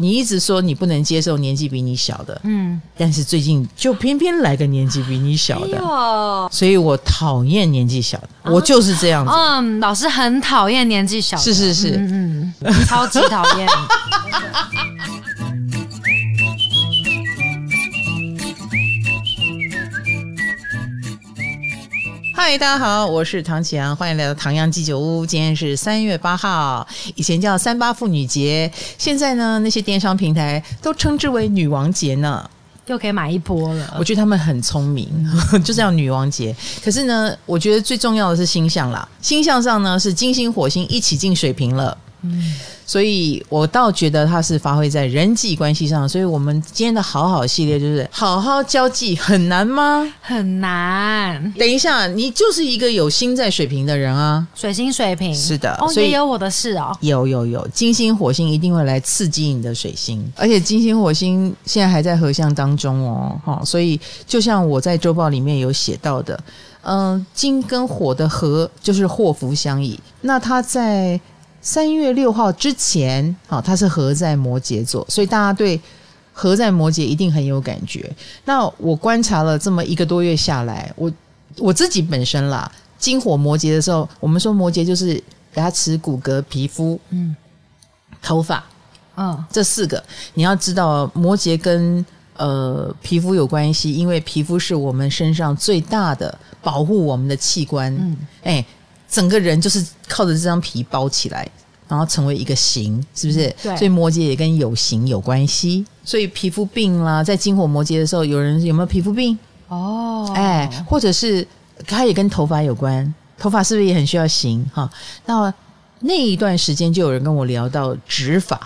你一直说你不能接受年纪比你小的，嗯，但是最近就偏偏来个年纪比你小的，哎、所以我讨厌年纪小的，啊、我就是这样子。嗯，老师很讨厌年纪小的，是是是，嗯嗯，超级讨厌。嗨，大家好，我是唐启阳，欢迎来到唐阳鸡酒屋。今天是三月八号，以前叫三八妇女节，现在呢，那些电商平台都称之为女王节呢，又可以买一波了。我觉得他们很聪明，就是要女王节。可是呢，我觉得最重要的是星象啦，星象上呢是金星、火星一起进水平了。嗯。所以我倒觉得它是发挥在人际关系上，所以我们今天的好好系列就是好好交际，很难吗？很难。等一下，你就是一个有心在水瓶的人啊，水星水瓶是的，哦，也有我的事哦，有有有，金星火星一定会来刺激你的水星，而且金星火星现在还在合相当中哦，哈，所以就像我在周报里面有写到的，嗯、呃，金跟火的合就是祸福相倚，那它在。三月六号之前，好，它是合在摩羯座，所以大家对合在摩羯一定很有感觉。那我观察了这么一个多月下来，我我自己本身啦，金火摩羯的时候，我们说摩羯就是牙齿、骨骼、皮肤、嗯，头发，嗯，这四个你要知道，摩羯跟呃皮肤有关系，因为皮肤是我们身上最大的保护我们的器官，嗯，哎。整个人就是靠着这张皮包起来，然后成为一个形，是不是？对。所以摩羯也跟有形有关系。所以皮肤病啦，在金火摩羯的时候，有人有没有皮肤病？哦，哎，或者是它也跟头发有关，头发是不是也很需要型？哈，那那一段时间就有人跟我聊到植发，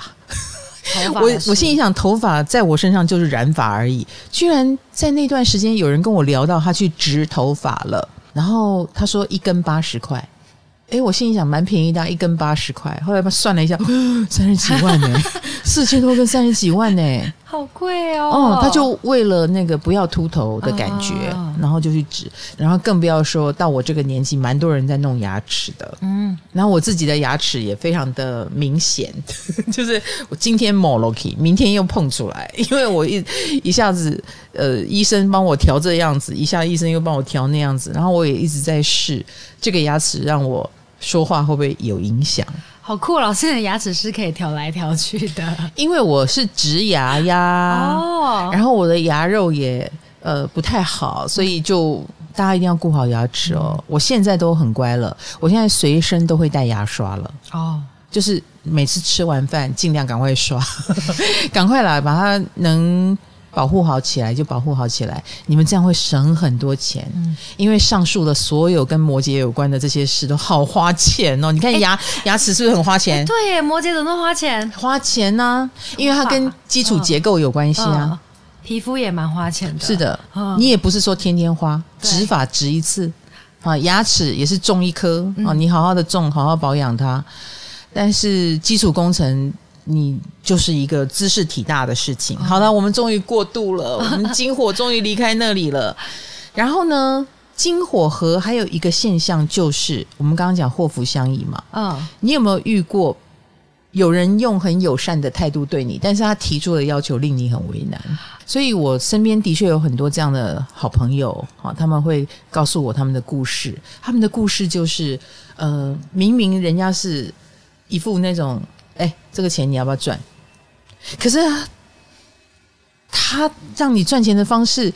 我我心里想，头发在我身上就是染发而已，居然在那段时间有人跟我聊到他去植头发了，然后他说一根八十块。哎，我心里想蛮便宜的，一根八十块。后来他算了一下，三十几万呢，四千多跟三十几万呢，好贵哦。哦，他就为了那个不要秃头的感觉，哦、然后就去植，然后更不要说到我这个年纪，蛮多人在弄牙齿的。嗯，然后我自己的牙齿也非常的明显，就是我今天抹了 k 明天又碰出来，因为我一一下子呃，医生帮我调这样子，一下医生又帮我调那样子，然后我也一直在试这个牙齿，让我。说话会不会有影响？好酷，老师的牙齿是可以调来调去的。因为我是植牙呀，哦，然后我的牙肉也呃不太好，所以就大家一定要顾好牙齿哦。嗯、我现在都很乖了，我现在随身都会带牙刷了。哦，就是每次吃完饭尽量赶快刷，赶快来把它能。保护好起来就保护好起来，你们这样会省很多钱。嗯，因为上述的所有跟摩羯有关的这些事都好花钱哦。你看牙、欸、牙齿是不是很花钱？欸、对耶，摩羯怎么花钱？花钱呢、啊？因为它跟基础结构有关系啊。哦哦、皮肤也蛮花钱的。是的，哦、你也不是说天天花，植发植一次啊，牙齿也是种一颗啊，你好好的种，好好保养它。但是基础工程。你就是一个兹事体大的事情。好了，我们终于过渡了，我们金火终于离开那里了。然后呢，金火合还有一个现象就是，我们刚刚讲祸福相依嘛。嗯，你有没有遇过有人用很友善的态度对你，但是他提出的要求令你很为难？所以我身边的确有很多这样的好朋友啊，他们会告诉我他们的故事。他们的故事就是，呃，明明人家是一副那种。哎，这个钱你要不要赚？可是啊，他让你赚钱的方式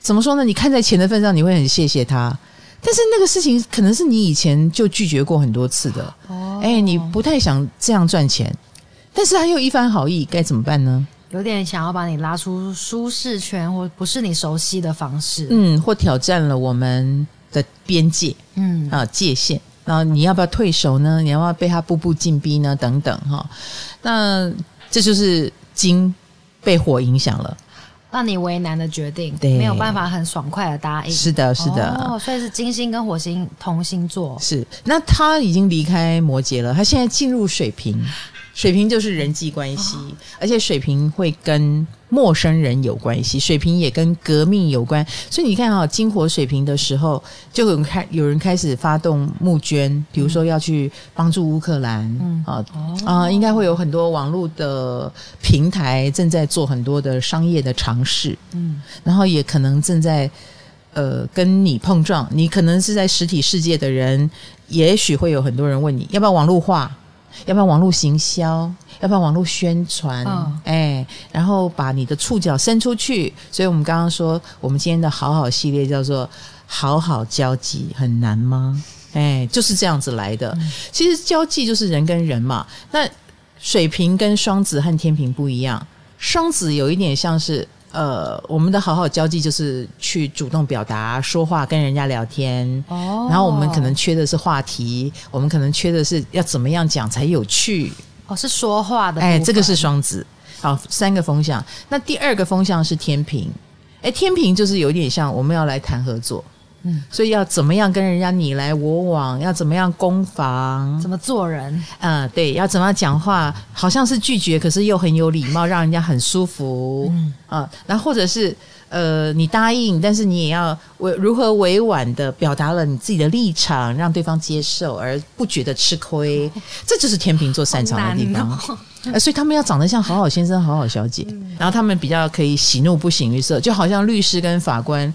怎么说呢？你看在钱的份上，你会很谢谢他。但是那个事情可能是你以前就拒绝过很多次的。哦，哎，你不太想这样赚钱，但是他又一番好意，该怎么办呢？有点想要把你拉出舒适圈，或不是你熟悉的方式，嗯，或挑战了我们的边界，嗯啊界限。然后你要不要退守呢？你要不要被他步步进逼呢？等等哈，那这就是金被火影响了，让你为难的决定，对，没有办法很爽快的答应。是的，是的，哦，所以是金星跟火星同星座。是，那他已经离开摩羯了，他现在进入水瓶。水瓶就是人际关系，哦、而且水瓶会跟陌生人有关系，水瓶也跟革命有关。所以你看啊，金火水瓶的时候，就有开有人开始发动募捐，比如说要去帮助乌克兰，嗯啊啊、呃，应该会有很多网络的平台正在做很多的商业的尝试，嗯，然后也可能正在呃跟你碰撞，你可能是在实体世界的人，也许会有很多人问你要不要网络化。要不要网络行销？要不要网络宣传？哦、哎，然后把你的触角伸出去。所以我们刚刚说，我们今天的好好系列叫做“好好交际”，很难吗？哎，就是这样子来的。嗯、其实交际就是人跟人嘛。那水瓶跟双子和天平不一样，双子有一点像是。呃，我们的好好交际就是去主动表达、说话、跟人家聊天。哦，然后我们可能缺的是话题，我们可能缺的是要怎么样讲才有趣。哦，是说话的。哎，这个是双子。好，三个风向。那第二个风向是天平。哎，天平就是有点像我们要来谈合作。嗯，所以要怎么样跟人家你来我往，要怎么样攻防，怎么做人？嗯、呃，对，要怎么样讲话，好像是拒绝，可是又很有礼貌，让人家很舒服。嗯啊，然后或者是呃，你答应，但是你也要委如何委婉的表达了你自己的立场，让对方接受而不觉得吃亏，哦、这就是天秤座擅长的地方。所以他们要长得像好好先生、好好小姐，嗯、然后他们比较可以喜怒不形于色，就好像律师跟法官。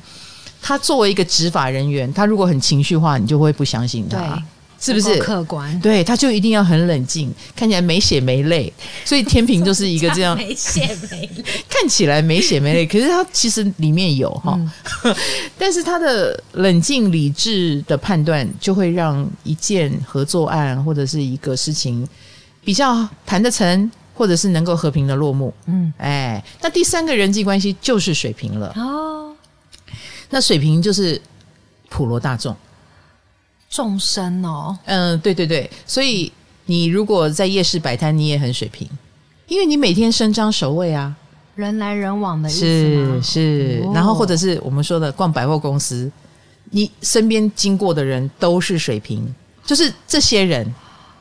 他作为一个执法人员，他如果很情绪化，你就会不相信他，是不是？客观，对，他就一定要很冷静，看起来没血没泪。所以天平就是一个这样，没血没泪，看起来没血没泪，可是他其实里面有哈。嗯、但是他的冷静理智的判断，就会让一件合作案或者是一个事情比较谈得成，或者是能够和平的落幕。嗯，哎，那第三个人际关系就是水平了。哦。那水瓶就是普罗大众，众生哦。嗯，对对对，所以你如果在夜市摆摊，你也很水平，因为你每天伸张守卫啊，人来人往的意思是是，哦、然后或者是我们说的逛百货公司，你身边经过的人都是水瓶，就是这些人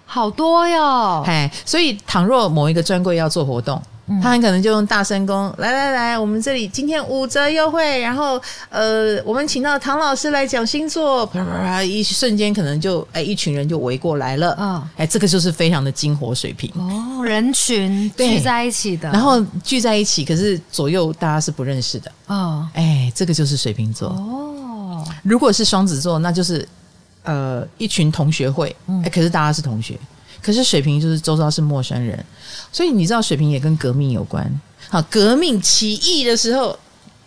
好多哟。哎，所以倘若某一个专柜要做活动。他很可能就用大声公，来来来，我们这里今天五折优惠，然后呃，我们请到唐老师来讲星座，啪啪啪，一瞬间可能就哎，一群人就围过来了。啊，哎，这个就是非常的金火水平。哦，人群聚在一起的，然后聚在一起，可是左右大家是不认识的。哦，哎，这个就是水瓶座。哦，如果是双子座，那就是呃一群同学会，哎，可是大家是同学。可是水瓶就是周遭是陌生人，所以你知道水瓶也跟革命有关。好，革命起义的时候，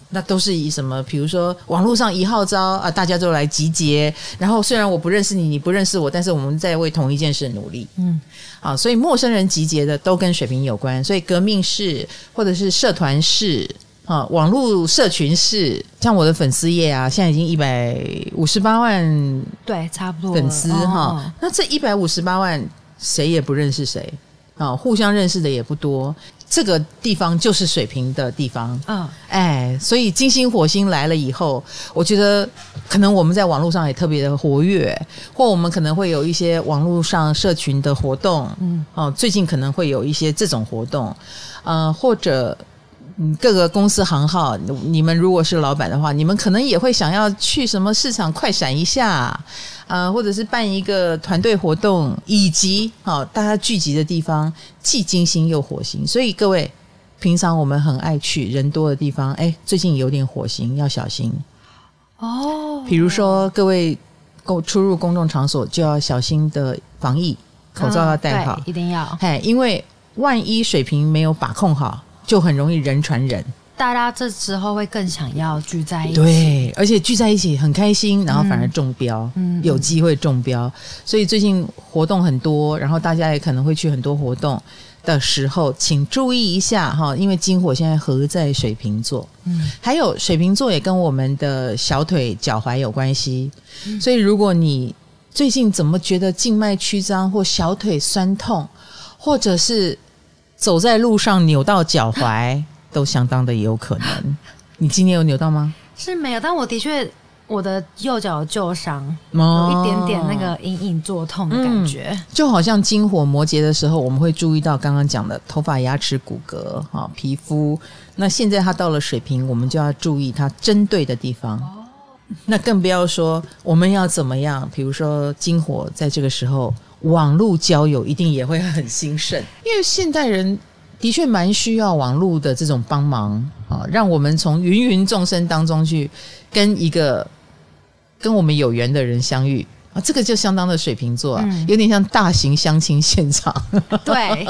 那都是以什么？比如说网络上一号召啊，大家都来集结。然后虽然我不认识你，你不认识我，但是我们在为同一件事努力。嗯，好，所以陌生人集结的都跟水瓶有关。所以革命式或者是社团式啊，网络社群式，像我的粉丝页啊，现在已经一百五十八万，对，差不多粉丝哈。哦、那这一百五十八万。谁也不认识谁啊，互相认识的也不多。这个地方就是水平的地方，嗯，哎，所以金星火星来了以后，我觉得可能我们在网络上也特别的活跃，或我们可能会有一些网络上社群的活动，嗯，哦，最近可能会有一些这种活动，呃，或者。嗯，各个公司行号，你们如果是老板的话，你们可能也会想要去什么市场快闪一下，啊、呃，或者是办一个团队活动，以及好、哦、大家聚集的地方，既金星又火星，所以各位平常我们很爱去人多的地方，哎，最近有点火星，要小心哦。比如说各位公出入公众场所就要小心的防疫，口罩要戴好，嗯、一定要。嘿，因为万一水平没有把控好。就很容易人传人，大家这时候会更想要聚在一起，对，而且聚在一起很开心，然后反而中标，嗯，有机会中标，所以最近活动很多，然后大家也可能会去很多活动的时候，请注意一下哈，因为金火现在合在水瓶座，嗯，还有水瓶座也跟我们的小腿、脚踝有关系，嗯，所以如果你最近怎么觉得静脉曲张或小腿酸痛，或者是走在路上扭到脚踝都相当的有可能。你今天有扭到吗？是没有，但我的确我的右脚旧伤，哦有一点点那个隐隐作痛的感觉，嗯，就好像金火摩羯的时候，我们会注意到刚刚讲的头发、牙齿、骨骼、哈皮肤。那现在它到了水平，我们就要注意它针对的地方。哦，那更不要说我们要怎么样，比如说金火在这个时候，网络交友一定也会很兴盛，因为现代人的确蛮需要网络的这种帮忙啊，让我们从芸芸众生当中去跟一个。跟我们有缘的人相遇啊，这个就相当的水瓶座啊，嗯、有点像大型相亲现场。对，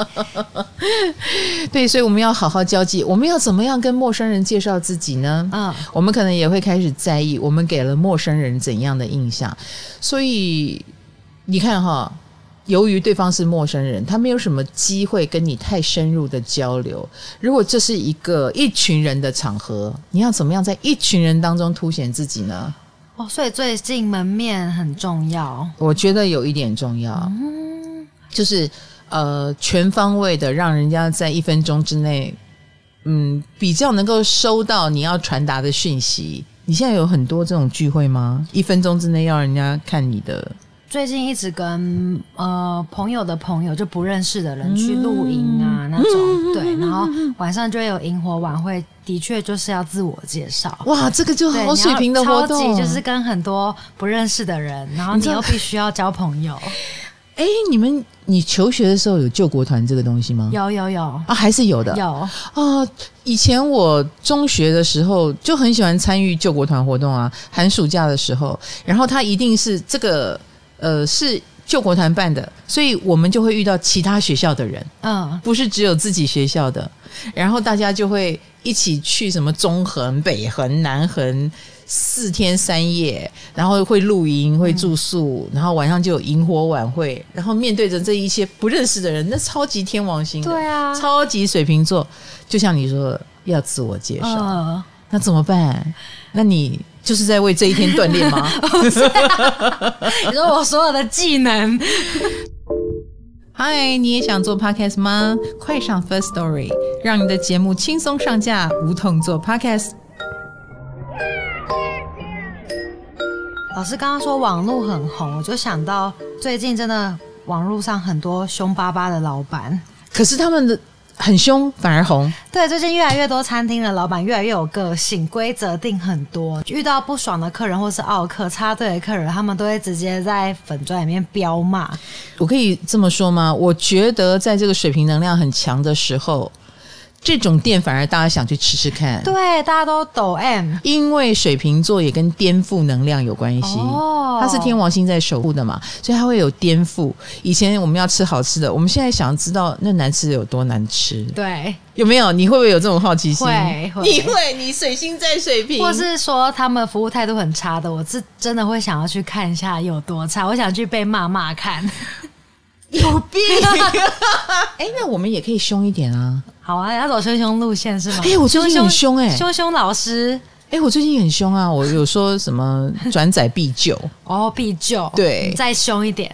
对，所以我们要好好交际。我们要怎么样跟陌生人介绍自己呢？嗯，我们可能也会开始在意我们给了陌生人怎样的印象。所以你看哈，由于对方是陌生人，他没有什么机会跟你太深入的交流。如果这是一个一群人的场合，你要怎么样在一群人当中凸显自己呢？哦，所以最近门面很重要，我觉得有一点重要，嗯，就是呃，全方位的让人家在一分钟之内，嗯，比较能够收到你要传达的讯息。你现在有很多这种聚会吗？一分钟之内要人家看你的。最近一直跟呃朋友的朋友就不认识的人去露营啊、嗯、那种，对，然后晚上就会有萤火晚会，的确就是要自我介绍。哇，这个就好水平的活动，超级就是跟很多不认识的人，然后你又必须要交朋友。哎，你们你求学的时候有救国团这个东西吗？有有有啊，还是有的。有啊，以前我中学的时候就很喜欢参与救国团活动啊，寒暑假的时候，然后他一定是这个。呃，是救国团办的，所以我们就会遇到其他学校的人，嗯，不是只有自己学校的，然后大家就会一起去什么中横、北横、南横四天三夜，然后会露营、会住宿，嗯、然后晚上就有萤火晚会，然后面对着这一些不认识的人，那超级天王星的，对啊，超级水瓶座，就像你说的要自我介绍，嗯、那怎么办？那你？就是在为这一天锻炼吗？你说我所有的技能。嗨，你也想做 podcast 吗？快上 First Story，让你的节目轻松上架，无痛做 podcast。老师刚刚说网络很红，我就想到最近真的网络上很多凶巴巴的老板，可是他们的。很凶反而红，对，最近越来越多餐厅的老板越来越有个性，规则定很多，遇到不爽的客人或是傲客插队的客人，他们都会直接在粉砖里面飙骂。我可以这么说吗？我觉得在这个水平能量很强的时候。这种店反而大家想去吃吃看，对，大家都抖 M，因为水瓶座也跟颠覆能量有关系，哦，它是天王星在守护的嘛，所以它会有颠覆。以前我们要吃好吃的，我们现在想要知道那难吃的有多难吃，对，有没有？你会不会有这种好奇心？会，会你会？你水星在水瓶，或是说他们服务态度很差的，我是真的会想要去看一下有多差，我想去被骂骂看。有病！哎，那我们也可以凶一点啊。好啊，要走凶凶路线是吗？哎，我最近很凶哎，凶凶老师。哎，我最近很凶啊，我有说什么 转载必救哦，必救。对，再凶一点，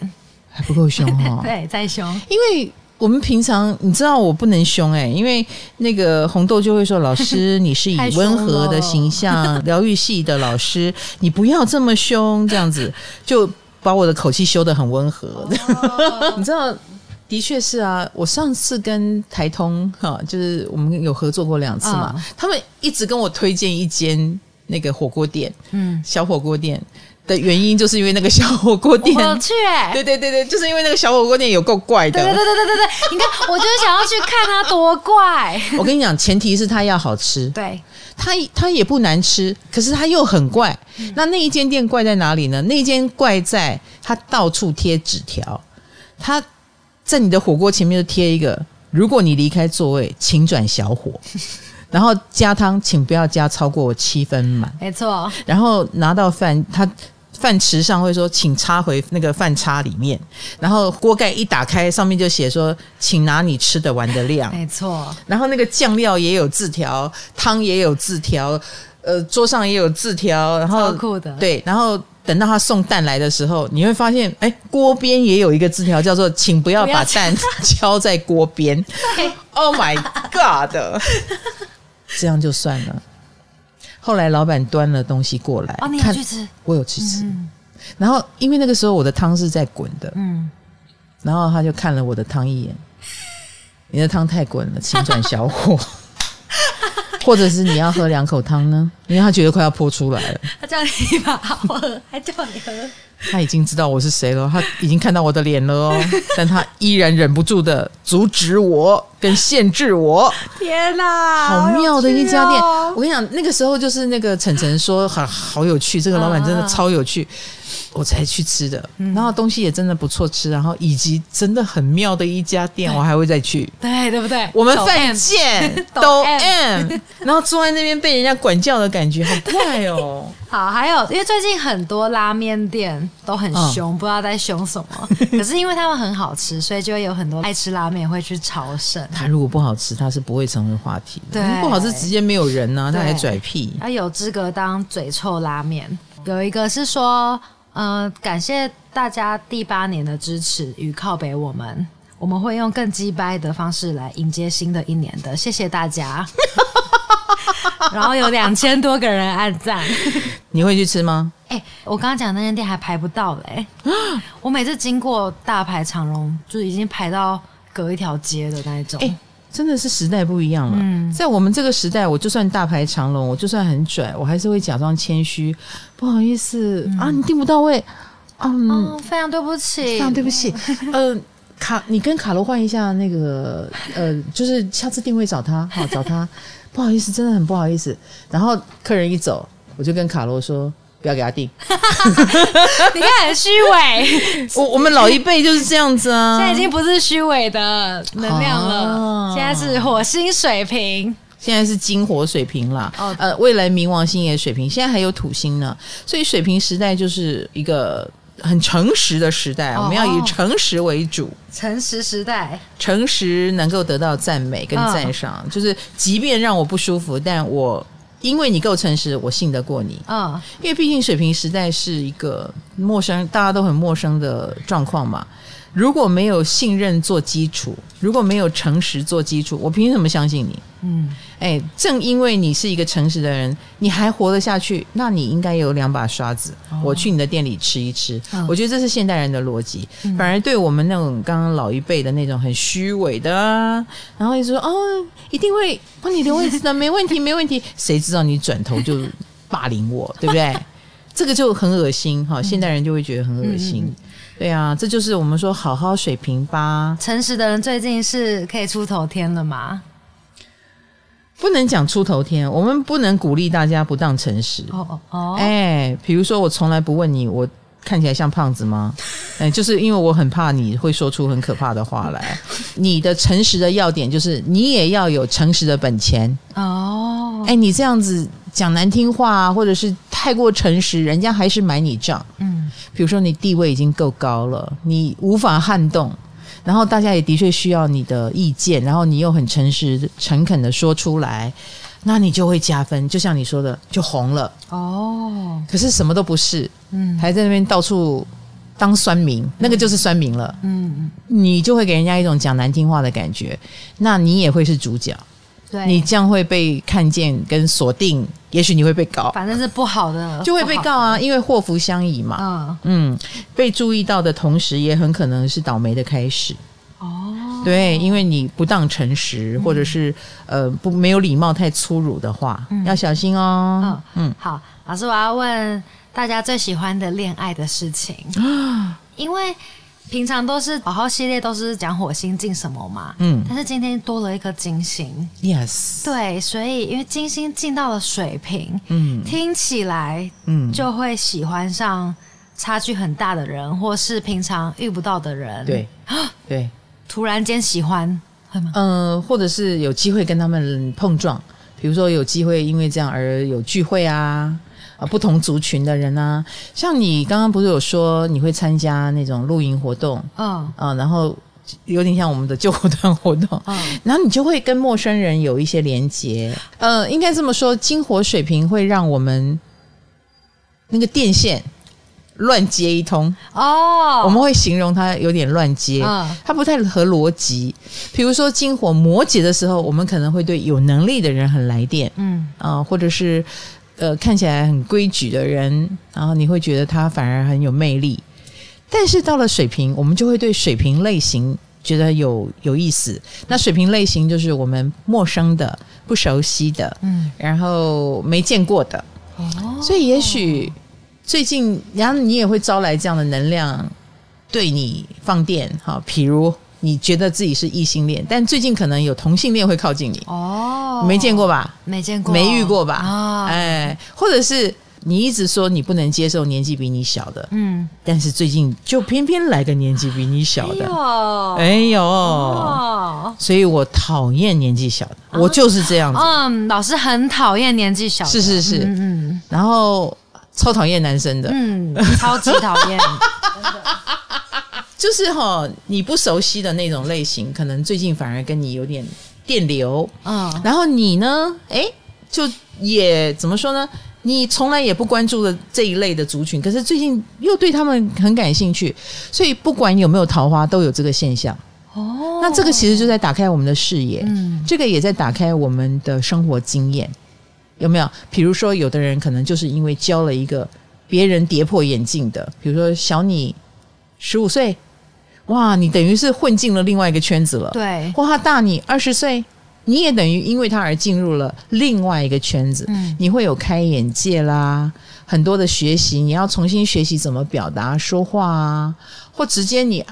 还不够凶哈。对，再凶。因为我们平常你知道我不能凶哎，因为那个红豆就会说：“老师，你是以温和的形象，疗愈系的老师，你不要这么凶，这样子就。”把我的口气修得很温和，oh. 你知道，的确是啊。我上次跟台通哈，就是我们有合作过两次嘛，oh. 他们一直跟我推荐一间那个火锅店，嗯，小火锅店的原因就是因为那个小火锅店，我去，对对对对，就是因为那个小火锅店有够怪的，对对对对对对，你看，我就是想要去看它多怪。我跟你讲，前提是它要好吃，对。它它也不难吃，可是它又很怪。嗯、那那一间店怪在哪里呢？那一间怪在它到处贴纸条，它在你的火锅前面就贴一个：如果你离开座位，请转小火。然后加汤，请不要加超过七分满。没错。然后拿到饭，他。饭匙上会说，请插回那个饭叉里面，然后锅盖一打开，上面就写说，请拿你吃的完的量。没错。然后那个酱料也有字条，汤也有字条，呃，桌上也有字条。然后酷的。对，然后等到他送蛋来的时候，你会发现，哎，锅边也有一个字条，叫做“请不要把蛋 敲在锅边”。Oh my god！这样就算了。后来老板端了东西过来，哦，你有去吃？我有去吃。嗯、然后因为那个时候我的汤是在滚的，嗯，然后他就看了我的汤一眼，你的汤太滚了，请转小火。或者是你要喝两口汤呢？因为他觉得快要泼出来了。他叫你把好喝，还叫你喝。他已经知道我是谁了，他已经看到我的脸了哦，但他依然忍不住的阻止我跟限制我。天哪，好妙的一家店！哦、我跟你讲，那个时候就是那个晨晨说好好有趣，这个老板真的超有趣。啊我才去吃的，然后东西也真的不错吃，然后以及真的很妙的一家店，我还会再去。对，对不对？我们犯贱 都 M，然后坐在那边被人家管教的感觉，好怪哦。好，还有因为最近很多拉面店都很凶，不知道在凶什么。可是因为他们很好吃，所以就会有很多爱吃拉面会去朝圣。他如果不好吃，他是不会成为话题的。对，不好吃直接没有人呢，他还拽屁。他有资格当嘴臭拉面。有一个是说。呃，感谢大家第八年的支持与靠北，我们我们会用更鸡掰的方式来迎接新的一年的，谢谢大家。然后有两千多个人按赞，你会去吃吗？哎、欸，我刚刚讲那间店还排不到嘞，我每次经过大排长龙，就已经排到隔一条街的那一种。欸真的是时代不一样了。嗯，在我们这个时代，我就算大排长龙，我就算很拽，我还是会假装谦虚，不好意思、嗯、啊，你订不到位，嗯、哦，非常对不起，非常对不起。呃，卡，你跟卡罗换一下那个，呃，就是下次定位找他，好找他，不好意思，真的很不好意思。然后客人一走，我就跟卡罗说。不要给他订，你看很虚伪。我我们老一辈就是这样子啊，现在已经不是虚伪的能量了，啊、现在是火星水平，现在是金火水平啦。哦，呃，未来冥王星也水平，现在还有土星呢，所以水平时代就是一个很诚实的时代，哦、我们要以诚实为主。诚实时代，诚实能够得到赞美跟赞赏，哦、就是即便让我不舒服，但我。因为你够诚实，我信得过你。嗯，oh. 因为毕竟水平时代是一个陌生，大家都很陌生的状况嘛。如果没有信任做基础，如果没有诚实做基础，我凭什么相信你？嗯，哎，正因为你是一个诚实的人，你还活得下去，那你应该有两把刷子。Oh. 我去你的店里吃一吃，oh. 我觉得这是现代人的逻辑。Oh. 反而对我们那种刚刚老一辈的那种很虚伪的，然后一直说哦，一定会帮你留位置的，没问题，没问题。谁知道你转头就霸凌我，对不对？这个就很恶心哈，现代人就会觉得很恶心。嗯对啊，这就是我们说好好水平吧。诚实的人最近是可以出头天了吗？不能讲出头天，我们不能鼓励大家不当诚实。哦哦哦！哎，比如说我从来不问你，我看起来像胖子吗？哎，就是因为我很怕你会说出很可怕的话来。你的诚实的要点就是你也要有诚实的本钱。哦，哎，你这样子讲难听话，或者是太过诚实，人家还是买你账。嗯。比如说，你地位已经够高了，你无法撼动，然后大家也的确需要你的意见，然后你又很诚实、诚恳的说出来，那你就会加分。就像你说的，就红了哦。可是什么都不是，嗯，还在那边到处当酸民，嗯、那个就是酸民了。嗯，你就会给人家一种讲难听话的感觉，那你也会是主角。对你将会被看见跟锁定，也许你会被告，反正是不好的，就会被告啊，因为祸福相倚嘛。嗯嗯，被注意到的同时，也很可能是倒霉的开始。哦，对，因为你不当诚实，或者是、嗯、呃不没有礼貌、太粗鲁的话，嗯、要小心哦。嗯嗯，嗯好，老师，我要问大家最喜欢的恋爱的事情啊，因为。平常都是好好系列，都是讲火星进什么嘛，嗯，但是今天多了一颗金星，yes，对，所以因为金星进到了水瓶，嗯，听起来，嗯，就会喜欢上差距很大的人，或是平常遇不到的人，对，对，突然间喜欢，会吗？嗯，或者是有机会跟他们碰撞，比如说有机会因为这样而有聚会啊。啊，不同族群的人啊，像你刚刚不是有说你会参加那种露营活动，嗯。啊，然后有点像我们的救火团活动，嗯，然后你就会跟陌生人有一些连接，呃，应该这么说，金火水平会让我们那个电线乱接一通哦，我们会形容它有点乱接，嗯，它不太合逻辑。比如说金火摩羯的时候，我们可能会对有能力的人很来电，嗯。啊，或者是。呃看起来很规矩的人，然后你会觉得他反而很有魅力。但是到了水瓶，我们就会对水瓶类型觉得有有意思。那水瓶类型就是我们陌生的、不熟悉的，嗯，然后没见过的。哦，所以也许最近，然后你也会招来这样的能量对你放电。哈，比如你觉得自己是异性恋，但最近可能有同性恋会靠近你。哦，没见过吧？没见过，没遇过吧？啊，哎，或者是。你一直说你不能接受年纪比你小的，嗯，但是最近就偏偏来个年纪比你小的，哎呦，哦、所以我讨厌年纪小的，啊、我就是这样子。嗯，老师很讨厌年纪小的，是是是，嗯嗯，然后超讨厌男生的，嗯，超级讨厌，就是哈，你不熟悉的那种类型，可能最近反而跟你有点电流，嗯，然后你呢，哎，就也怎么说呢？你从来也不关注的这一类的族群，可是最近又对他们很感兴趣，所以不管有没有桃花，都有这个现象。哦，那这个其实就在打开我们的视野，嗯，这个也在打开我们的生活经验，有没有？比如说，有的人可能就是因为交了一个别人跌破眼镜的，比如说小你十五岁，哇，你等于是混进了另外一个圈子了，对，或他大你二十岁。你也等于因为他而进入了另外一个圈子，嗯，你会有开眼界啦，很多的学习，你要重新学习怎么表达说话啊，或直接你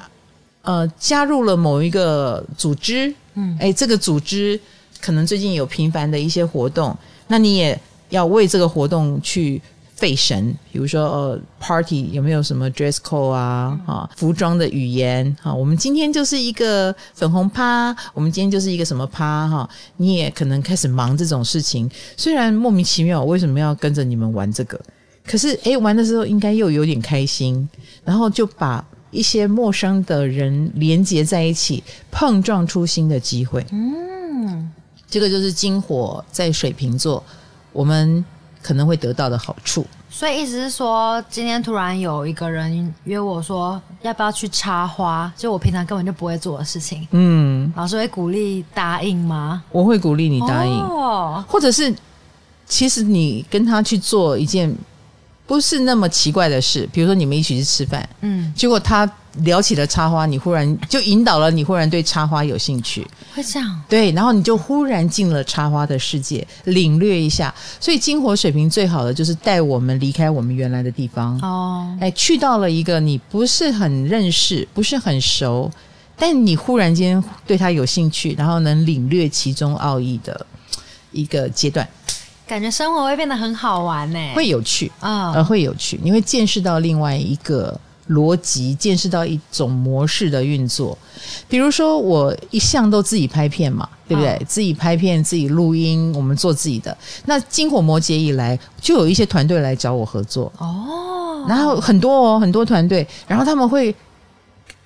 呃加入了某一个组织，嗯，哎，这个组织可能最近有频繁的一些活动，那你也要为这个活动去。费神，比如说呃，party 有没有什么 dress code 啊？啊，服装的语言啊，我们今天就是一个粉红趴，我们今天就是一个什么趴哈？你也可能开始忙这种事情，虽然莫名其妙，我为什么要跟着你们玩这个？可是诶，玩的时候应该又有点开心，然后就把一些陌生的人连接在一起，碰撞出新的机会。嗯，这个就是金火在水瓶座，我们。可能会得到的好处，所以意思是说，今天突然有一个人约我说，要不要去插花？就我平常根本就不会做的事情。嗯，老师会鼓励答应吗？我会鼓励你答应，哦，或者是其实你跟他去做一件不是那么奇怪的事，比如说你们一起去吃饭，嗯，结果他。聊起了插花，你忽然就引导了你，忽然对插花有兴趣，会这样？对，然后你就忽然进了插花的世界，领略一下。所以金火水平最好的就是带我们离开我们原来的地方哦，哎，去到了一个你不是很认识、不是很熟，但你忽然间对他有兴趣，然后能领略其中奥义的一个阶段，感觉生活会变得很好玩呢，会有趣啊，呃，会有趣，你会见识到另外一个。逻辑见识到一种模式的运作，比如说我一向都自己拍片嘛，对不对？哦、自己拍片，自己录音，我们做自己的。那金火摩羯以来，就有一些团队来找我合作。哦，然后很多哦，很多团队，然后他们会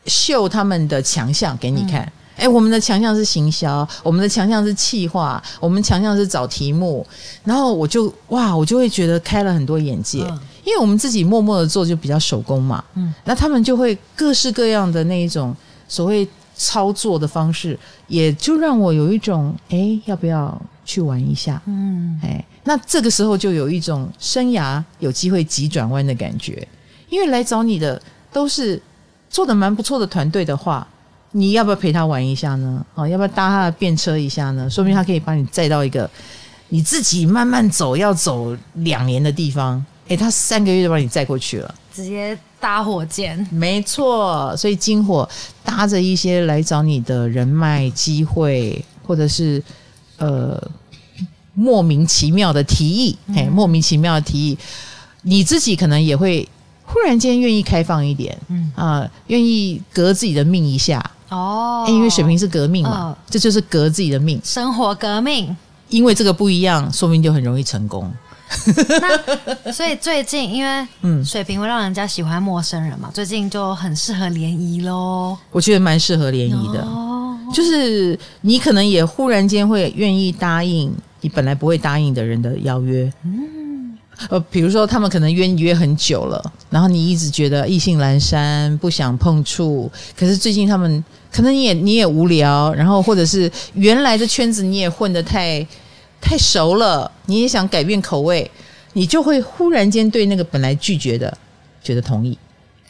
秀他们的强项给你看。嗯。哎，我们的强项是行销，我们的强项是企划，我们强项是找题目，然后我就哇，我就会觉得开了很多眼界，嗯、因为我们自己默默的做就比较手工嘛，嗯，那他们就会各式各样的那一种所谓操作的方式，也就让我有一种哎，要不要去玩一下？嗯，哎，那这个时候就有一种生涯有机会急转弯的感觉，因为来找你的都是做的蛮不错的团队的话。你要不要陪他玩一下呢？哦，要不要搭他的便车一下呢？说不定他可以把你载到一个你自己慢慢走要走两年的地方。诶，他三个月就把你载过去了，直接搭火箭。没错，所以金火搭着一些来找你的人脉机会，或者是呃莫名其妙的提议，哎、嗯，莫名其妙的提议，你自己可能也会忽然间愿意开放一点，嗯啊、呃，愿意革自己的命一下。哦，因为水瓶是革命嘛，哦、这就是革自己的命，生活革命。因为这个不一样，说明就很容易成功。那所以最近，因为嗯，水瓶会让人家喜欢陌生人嘛，嗯、最近就很适合联谊喽。我觉得蛮适合联谊的，哦、就是你可能也忽然间会愿意答应你本来不会答应的人的邀约。嗯。呃，比如说他们可能约你约很久了，然后你一直觉得意兴阑珊，不想碰触。可是最近他们可能你也你也无聊，然后或者是原来的圈子你也混得太太熟了，你也想改变口味，你就会忽然间对那个本来拒绝的觉得同意。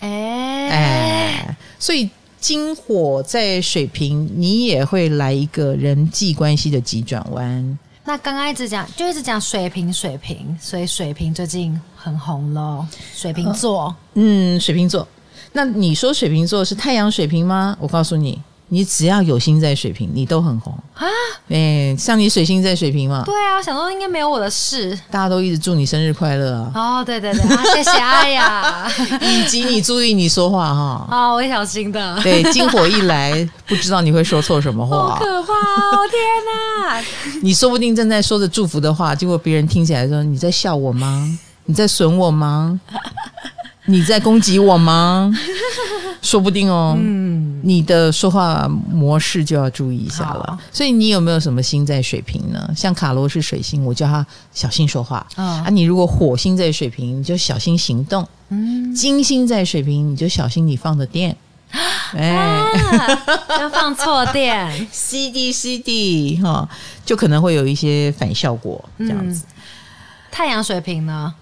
哎哎，所以金火在水瓶，你也会来一个人际关系的急转弯。那刚刚一直讲，就一直讲水瓶，水瓶，所以水瓶最近很红喽。水瓶座，嗯，水瓶座。那你说水瓶座是太阳水瓶吗？我告诉你。你只要有心在水瓶，你都很红啊！哎、欸，像你水星在水瓶嘛？对啊，想说应该没有我的事。大家都一直祝你生日快乐啊！哦，对对对，啊、谢谢哎呀！以及你注意你说话哈！哦，我会小心的。对，金火一来，不知道你会说错什么话，好可怕哦！天哪！你说不定正在说着祝福的话，结果别人听起来说你在笑我吗？你在损我吗？你在攻击我吗？说不定哦。嗯，你的说话模式就要注意一下了。所以你有没有什么星在水瓶呢？像卡罗是水星，我叫他小心说话。哦、啊，你如果火星在水瓶，你就小心行动。嗯，金星在水瓶，你就小心你放的电。哎，要放错电，CD CD 哈，就可能会有一些反效果。这样子，嗯、太阳水瓶呢？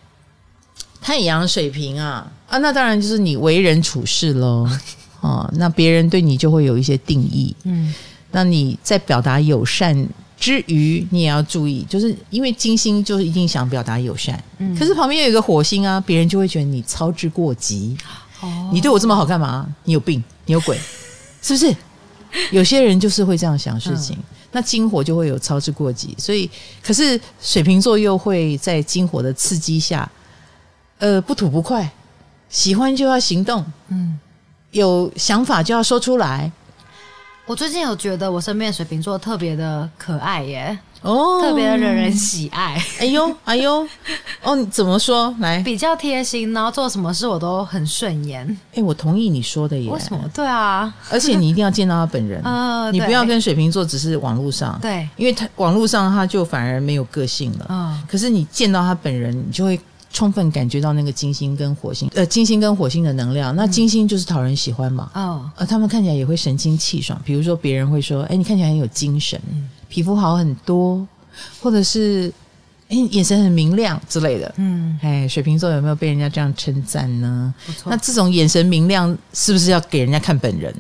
太阳水瓶啊。啊，那当然就是你为人处事喽 哦，那别人对你就会有一些定义，嗯，那你在表达友善之余，你也要注意，就是因为金星就是一定想表达友善，嗯，可是旁边有一个火星啊，别人就会觉得你操之过急，哦，你对我这么好干嘛？你有病，你有鬼，是不是？有些人就是会这样想事情，嗯，那金火就会有操之过急，所以可是水瓶座又会在金火的刺激下。呃，不吐不快，喜欢就要行动，嗯，有想法就要说出来。我最近有觉得我身边的水瓶座特别的可爱耶，哦，特别的惹人喜爱。哎呦，哎呦，哦，你怎么说？来，比较贴心，然后做什么事我都很顺眼。哎，我同意你说的耶。为什么？对啊，而且你一定要见到他本人。呃，你不要跟水瓶座只是网络上，对，因为他网络上他就反而没有个性了。嗯，可是你见到他本人，你就会。充分感觉到那个金星跟火星，呃，金星跟火星的能量。那金星就是讨人喜欢嘛，哦，呃，他们看起来也会神清气爽。比如说，别人会说：“哎，你看起来很有精神，皮肤好很多，或者是哎，眼神很明亮之类的。”嗯，哎，水瓶座有没有被人家这样称赞呢？那这种眼神明亮，是不是要给人家看本人？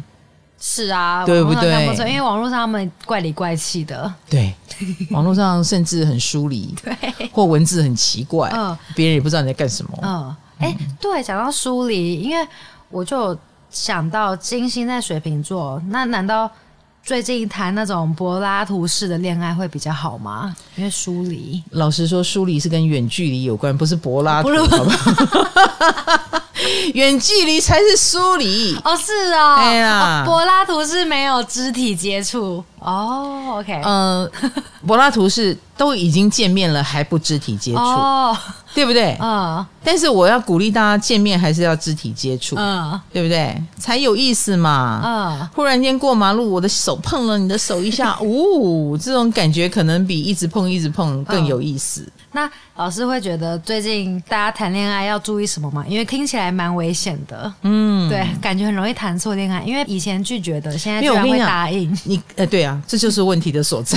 是啊，对不对？因为网络上他们怪里怪气的，对，网络上甚至很疏离，对，或文字很奇怪，嗯，别人也不知道你在干什么，嗯，哎，对，讲到疏离，因为我就想到金星在水瓶座，那难道最近谈那种柏拉图式的恋爱会比较好吗？因为疏离，老实说，疏离是跟远距离有关，不是柏拉图，好不好？远距离才是疏离。哦，是哦，哎呀，柏拉图是没有肢体接触。哦，OK，嗯，柏拉图是都已经见面了还不肢体接触，哦，对不对？嗯，但是我要鼓励大家见面还是要肢体接触，嗯，对不对？才有意思嘛，嗯，忽然间过马路，我的手碰了你的手一下，呜，这种感觉可能比一直碰一直碰更有意思。那老师会觉得最近大家谈恋爱要注意什么吗？因为听起来蛮危险的，嗯，对，感觉很容易谈错恋爱。因为以前拒绝的，现在居然会答应你。呃，对啊，这就是问题的所在。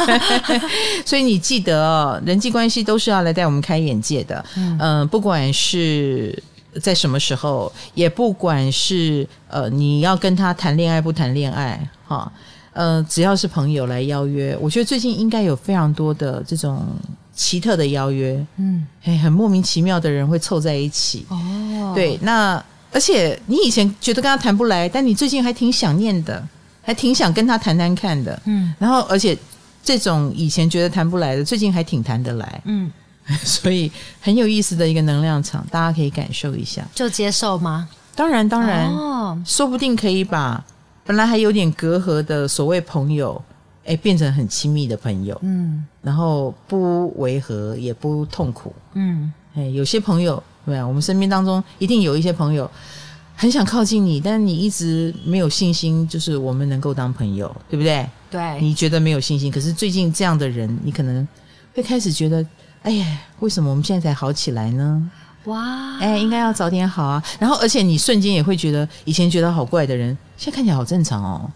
所以你记得哦，人际关系都是要来带我们开眼界的。嗯、呃，不管是在什么时候，也不管是呃你要跟他谈恋爱不谈恋爱，哈，呃，只要是朋友来邀约，我觉得最近应该有非常多的这种。奇特的邀约，嗯，哎，很莫名其妙的人会凑在一起，哦，对，那而且你以前觉得跟他谈不来，但你最近还挺想念的，还挺想跟他谈谈看的，嗯，然后而且这种以前觉得谈不来的，最近还挺谈得来，嗯，所以很有意思的一个能量场，大家可以感受一下，就接受吗？当然，当然，哦，说不定可以把本来还有点隔阂的所谓朋友。哎，变成很亲密的朋友，嗯，然后不违和也不痛苦，嗯，哎，有些朋友，对啊，我们身边当中一定有一些朋友很想靠近你，但你一直没有信心，就是我们能够当朋友，对不对？对，你觉得没有信心，可是最近这样的人，你可能会开始觉得，哎呀，为什么我们现在才好起来呢？哇，哎，应该要早点好啊。然后，而且你瞬间也会觉得，以前觉得好怪的人，现在看起来好正常哦。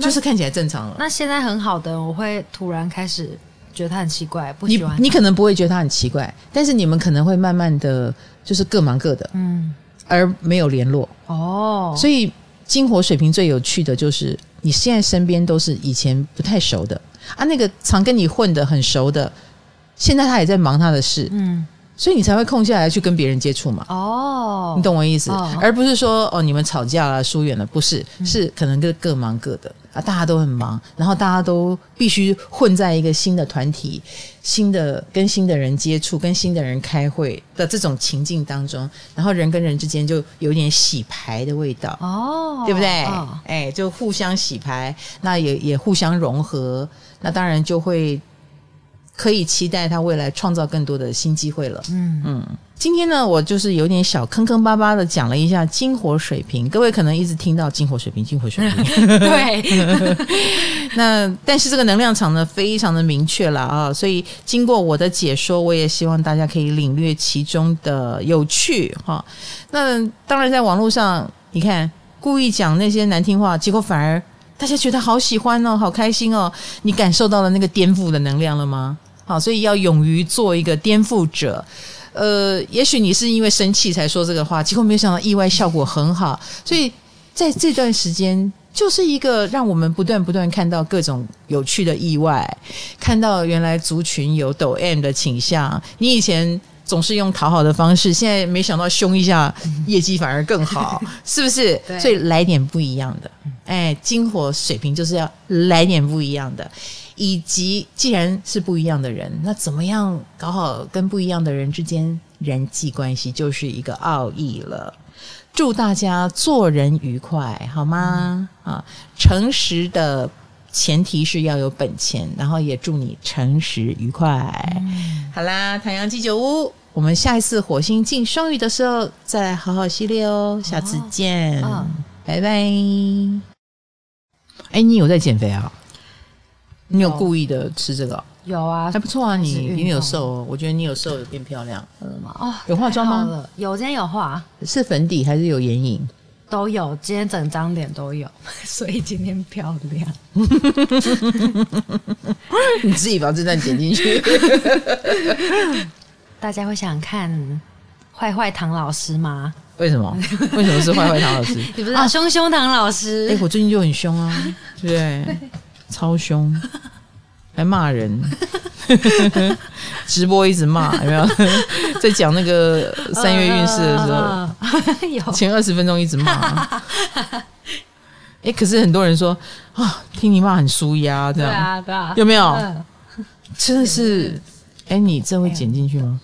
就是看起来正常了。那现在很好的，我会突然开始觉得他很奇怪，不你喜欢他。你可能不会觉得他很奇怪，但是你们可能会慢慢的就是各忙各的，嗯。而没有联络。哦，所以金火水平最有趣的就是，你现在身边都是以前不太熟的。啊，那个常跟你混的很熟的，现在他也在忙他的事，嗯。所以你才会空下来去跟别人接触嘛。哦，你懂我意思，哦。而不是说哦你们吵架了疏远了，不是，是可能各各忙各的啊，大家都很忙，然后大家都必须混在一个新的团体、新的跟新的人接触、跟新的人开会的这种情境当中，然后人跟人之间就有点洗牌的味道，哦，对不对？哦哎，就互相洗牌，那也也互相融合，那当然就会可以期待他未来创造更多的新机会了。嗯嗯，今天呢，我就是有点小坑坑巴巴的讲了一下金火水平，各位可能一直听到金火水平，金火水平。对，那但是这个能量场呢，非常的明确了啊，所以经过我的解说，我也希望大家可以领略其中的有趣哈。那当然，在网络上，你看故意讲那些难听话，结果反而大家觉得好喜欢哦，好开心哦。你感受到了那个颠覆的能量了吗？好，所以要勇于做一个颠覆者。呃，也许你是因为生气才说这个话，结果没有想到意外效果很好。所以在这段时间，就是一个让我们不断不断看到各种有趣的意外，看到原来族群有抖 M 的倾向。你以前总是用讨好的方式，现在没想到凶一下，业绩反而更好，是不是？所以来点不一样的。哎，金火水平就是要来点不一样的。以及，既然是不一样的人，那怎么样搞好跟不一样的人之间人际关系，就是一个奥义了。祝大家做人愉快，好吗？嗯、啊，诚实的前提是要有本钱，然后也祝你诚实愉快。嗯、好啦，唐阳鸡酒屋，我们下一次火星进双鱼的时候再来好好系列哦。下次见，哦、拜拜。哎，你有在减肥啊？你有故意的吃这个、哦？有啊，还不错啊你！你你有瘦哦，我觉得你有瘦，有变漂亮。嗯吗？哦，有化妆吗？有，今天有化，是粉底还是有眼影？都有，今天整张脸都有，所以今天漂亮。你自己把这段剪进去。大家会想看坏坏唐老师吗？为什么？为什么是坏坏唐老师？你不知道凶凶唐老师？哎、欸，我最近就很凶啊，对不对？超凶，还骂人，直播一直骂，有没有？在讲那个三月运势的时候，有。前二十分钟一直骂。哎、欸，可是很多人说啊，听你骂很舒压，这样。对啊，对啊，有没有？嗯、真的是，哎、欸，你这会剪进去吗？